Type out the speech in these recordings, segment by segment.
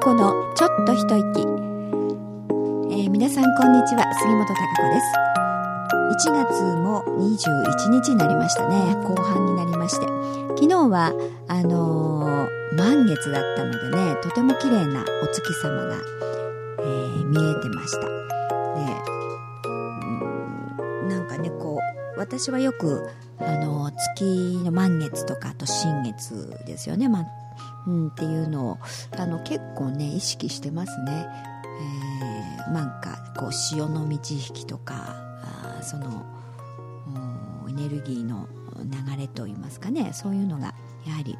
子のちょっと一息、えー皆さんこんにちは。杉本孝子です。1月も21日になりましたね。後半になりまして。昨日はあのー満月だったのでねとても綺麗なお月様が、えー見えてました。でうんなんかねこう私はよくあの月の満月とかあと新月ですよね、まうん、っていうのをあの結構ね意識してますね、えーなんかこう潮の満ち引きとかあそのエネルギーの流れといいますかね。そういうのがやはり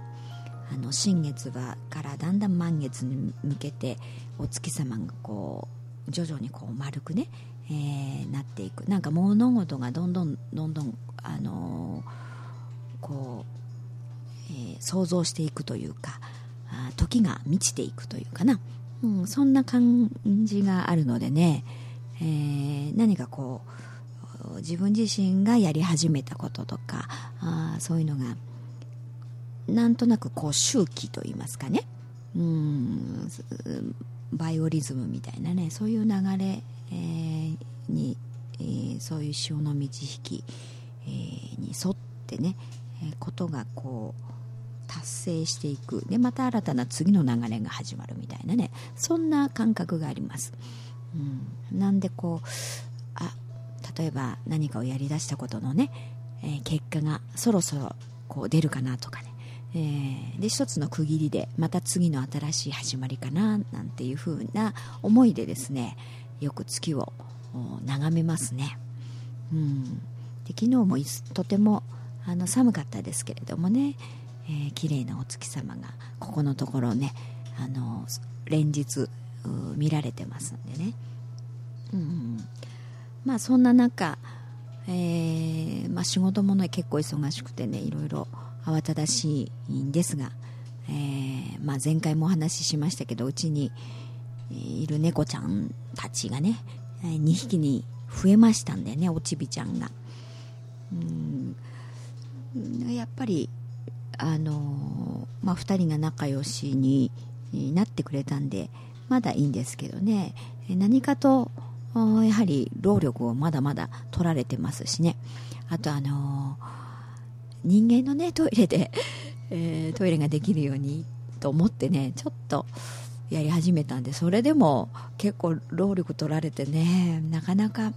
あの新月はからだんだん満月に向けてお月様がこう徐々にこう丸くね、えーなっていく。なんか物事がどんどんどんどんあのーこう、えー想像していくというか時が満ちていくというかな、うん、そんな感じがあるのでね、えー何かこう自分自身がやり始めたこととかあそういうのがなんとなくこう周期といいますかね。うんバイオリズムみたいなね。そういう流れ、えーに、えーそういう潮の満ち引き、えーに沿ってね、えーことがこう達成していく。でまた新たな次の流れが始まるみたいなね。そんな感覚があります、うん、なんでこうあ例えば何かをやりだしたことのね、えー結果がそろそろこう出るかなとかね、えーで一つの区切りでまた次の新しい始まりかななんていう風な思いでですねよく月を眺めますね、うん、で昨日もとてもあの寒かったですけれどもね、えー綺麗なお月様がここのところねあの連日見られてますんでね、うん、まあそんな中、えーまあ、仕事もね結構忙しくてねいろいろ慌ただしいんですが、えーまあ、前回もお話ししましたけどうちにいる猫ちゃんたちがね2匹に増えましたんでねおちびちゃんが。うん。やっぱりあのまあ、2人が仲良しになってくれたんでまだいいんですけどね。何かとやはり労力をまだまだ取られてますしね。あとあの人間のねトイレで、えートイレができるようにと思ってねちょっとやり始めたんでそれでも結構労力取られてねなかなか、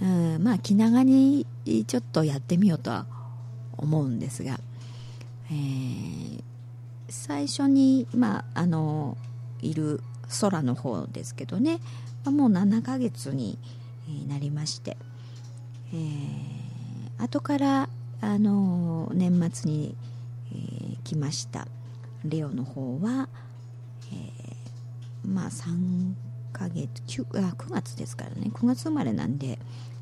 うん、まあ気長にちょっとやってみようとは思うんですが、えー最初に、まあ、あのいる空の方ですけどね、まあもう7ヶ月になりまして、えー後からあの年末に、えー来ました。レオの方は、えーまあ3ヶ月 9, あ9月ですからね。9月生まれなんで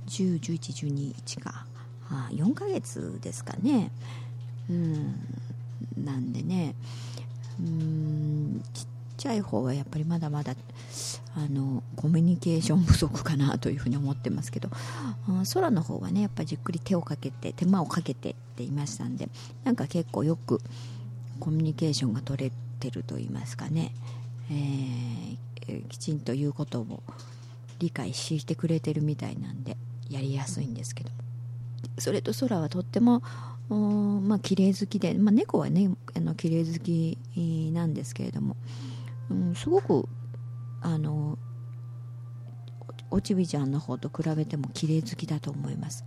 101112か。あ4ヶ月ですかね。うん。なんでねうんちっちゃい方はやっぱりまだまだあのコミュニケーション不足かなというふうに思ってますけどあ空の方はねやっぱりじっくり手をかけて手間をかけてって言いましたんでなんか結構よくコミュニケーションが取れてると言いますかね、えーきちんと言うことを理解してくれてるみたいなんでやりやすいんですけど。それと空はとってもおまあ綺麗好きで、まあ、猫はねあの綺麗好きなんですけれども、うん、すごくあのおちびちゃんの方と比べても綺麗好きだと思います、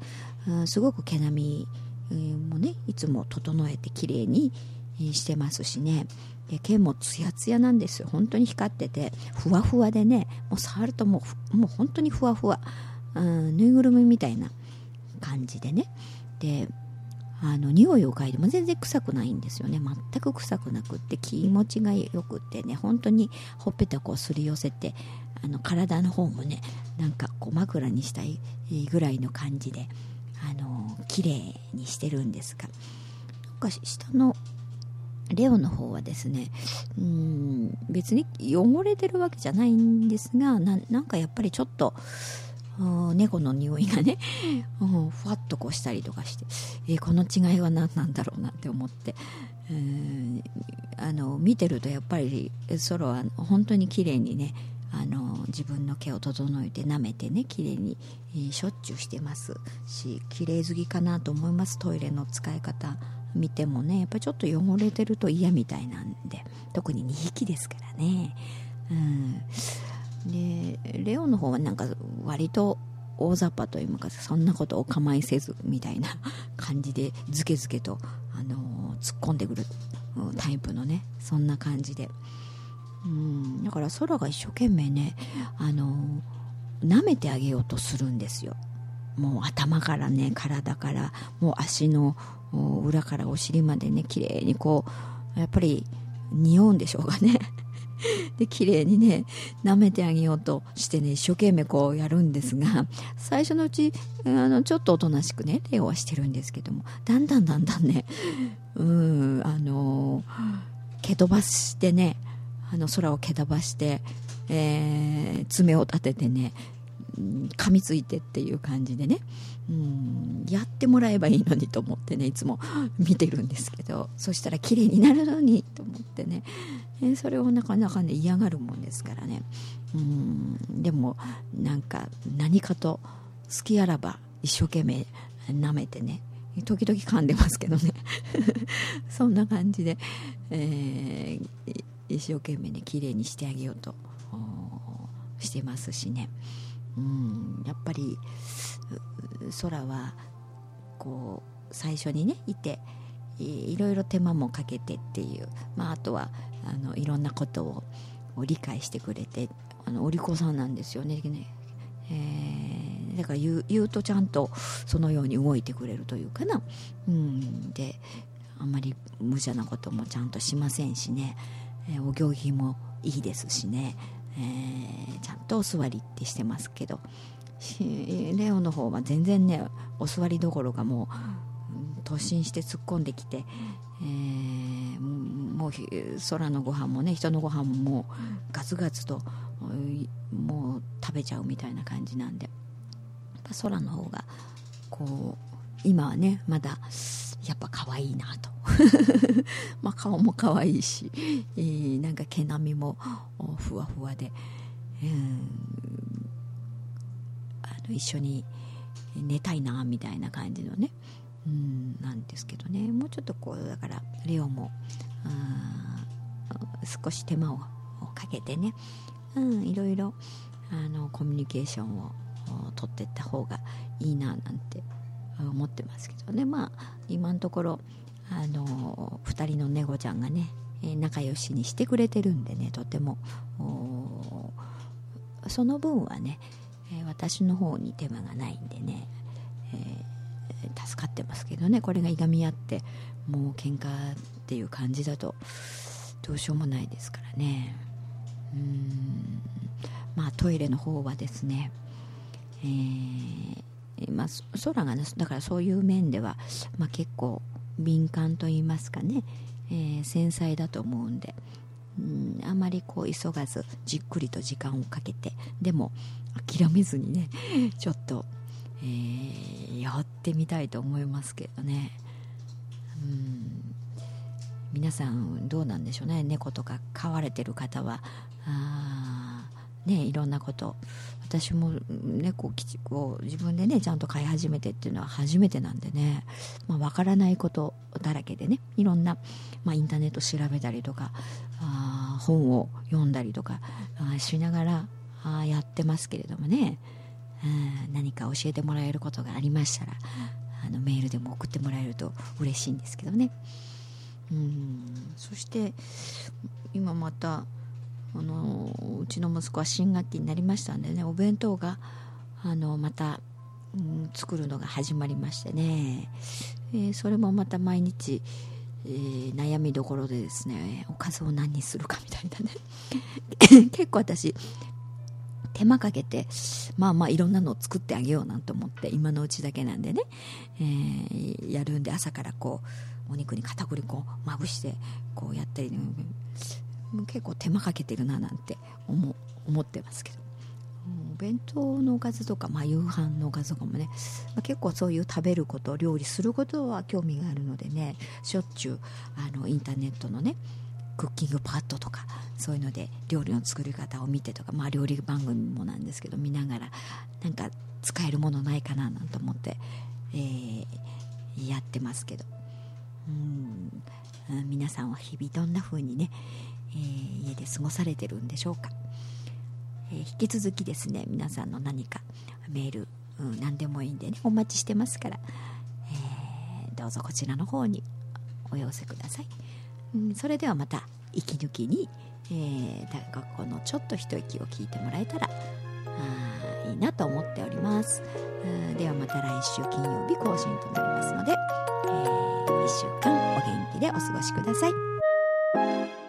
うん、すごく毛並みもねいつも整えて綺麗にしてますしね。で毛もツヤツヤなんです。よ本当に光っててふわふわでねもう触るともうもう本当にふわふわ、うん、ぬいぐるみみたいな感じでね。であの匂いを嗅いでも全然臭くないんですよね。全く臭くなくって気持ちがよくってね本当にほっぺたこうすり寄せてあの体の方もねなんかこう枕にしたいぐらいの感じであの綺麗にしてるんですがなんか下のレオの方はですねうん別に汚れてるわけじゃないんですがなんかやっぱりちょっと猫の匂いがね、うん、ふわっとこうしたりとかして、えーこの違いは何なんだろうなって思って、うんあの見てるとやっぱりソロは本当に綺麗にねあの自分の毛を整えて舐めてね綺麗に、えー、しょっちゅうしてますし綺麗好きかなと思います。トイレの使い方見てもねやっぱりちょっと汚れてると嫌みたいなんで特に2匹ですからね。うん。でレオの方はなんか割と大雑把というかそんなことお構いせずみたいな 感じでズケズケと、あのー、突っ込んでくるタイプのねそんな感じで。うんだから空が一生懸命ねあの舐めてあげようとするんですよ。もう頭からね体から。もう足の裏からお尻までね綺麗にこうやっぱり匂うんでしょうかね。で綺麗にね舐めてあげようとしてね一生懸命こうやるんですが最初のうちあのちょっとおとなしくねレオはしてるんですけどもだんだんだんだんねうんあの蹴飛ばしてねあの空を蹴飛ばして、えー、爪を立ててね噛みついてっていう感じでねうんやってもらえばいいのにと思ってねいつも見てるんですけどそしたら綺麗になるのにと思ってね、え、それをなかなかね嫌がるもんですからね。うんでもなんか何かと好きあらば一生懸命舐めてね時々噛んでますけどね。そんな感じで、えー、一生懸命ね綺麗にしてあげようとしてますしね。うんやっぱり空はこう最初にねいていろいろ手間もかけてっていう、まあ、あとはあのいろんなことを理解してくれてあのお利口さんなんですよね。ね、えー、だから言う言うとちゃんとそのように動いてくれるというかな、うん、であんまり無茶なこともちゃんとしませんしね、えー、お行儀もいいですしね、えー、ちゃんとお座りってしてますけど。レオの方は全然ねお座りどころかもう突進して突っ込んできて、えー、もう空のご飯もね人のご飯もガツガツともう食べちゃうみたいな感じなんで。空の方がこう今はねまだやっぱ可愛いなと。まあ顔も可愛いし、えー、なんか毛並みもふわふわで、うん、あの一緒に寝たいなみたいな感じのね、うん、なんですけどね。もうちょっとこうだからレオも少し手間をかけてね、うん、いろいろあのコミュニケーションを取っていった方がいいななんて思ってますけどね。まあ今のところあの2人の猫ちゃんがね仲良しにしてくれてるんでねとても。その分はね私の方に手間がないんでね、けどねこれがいがみ合ってもう喧嘩っていう感じだとどうしようもないですからね。うん。まあトイレの方はですね、えーまあ、空がねだからそういう面では、まあ、結構敏感と言いますかね、えー、繊細だと思うんで、うん、あまりこう急がずじっくりと時間をかけてでも諦めずにねちょっと、えー、ってみたいと思いますけどね、うん、皆さんどうなんでしょうね。猫とか飼われてる方は。あねいろんなこと。私も猫を自分でねちゃんと飼い始めてっていうのは初めてなんでね、まあ、からないことだらけでね。いろんな、まあ、インターネット調べたりとかあ本を読んだりとかあしながらあやってますけれどもね。何か教えてもらえることがありましたらあのメールでも送ってもらえると嬉しいんですけどね。うんそして今またあのうちの息子は新学期になりましたんでねお弁当があのまた、うん、作るのが始まりましてね、えー、それもまた毎日、えー、悩みどころでですねおかずを何にするかみたいなね。結構私手間かけてまあまあいろんなのを作ってあげようなんて思って今のうちだけなんでね、えー、やるんで朝からこうお肉に片栗粉をまぶしてこうやったり、結構手間かけてるななんて思思ってますけど。お弁当のおかずとか、まあ、夕飯のおかずとかもね、まあ、結構そういう食べること料理することは興味があるのでねしょっちゅうあのインターネットのねクッキングパッドとかそういうので料理の作り方を見てとか、まあ、料理番組もなんですけど見ながらなんか使えるものないかななんて思って、えー、やってますけど。うん。皆さんは日々どんな風にね、えー、家で過ごされてるんでしょうか、えー、引き続きですね皆さんの何かメール、うん、何でもいいんでねお待ちしてますから、えー、どうぞこちらの方にお寄せください、うん、それではまた息抜きに、えー、学校のちょっと一息を聞いてもらえたらあいいなと思っております。ではまた来週金曜日更新となりますので、えー、1週間お元気でお過ごしください。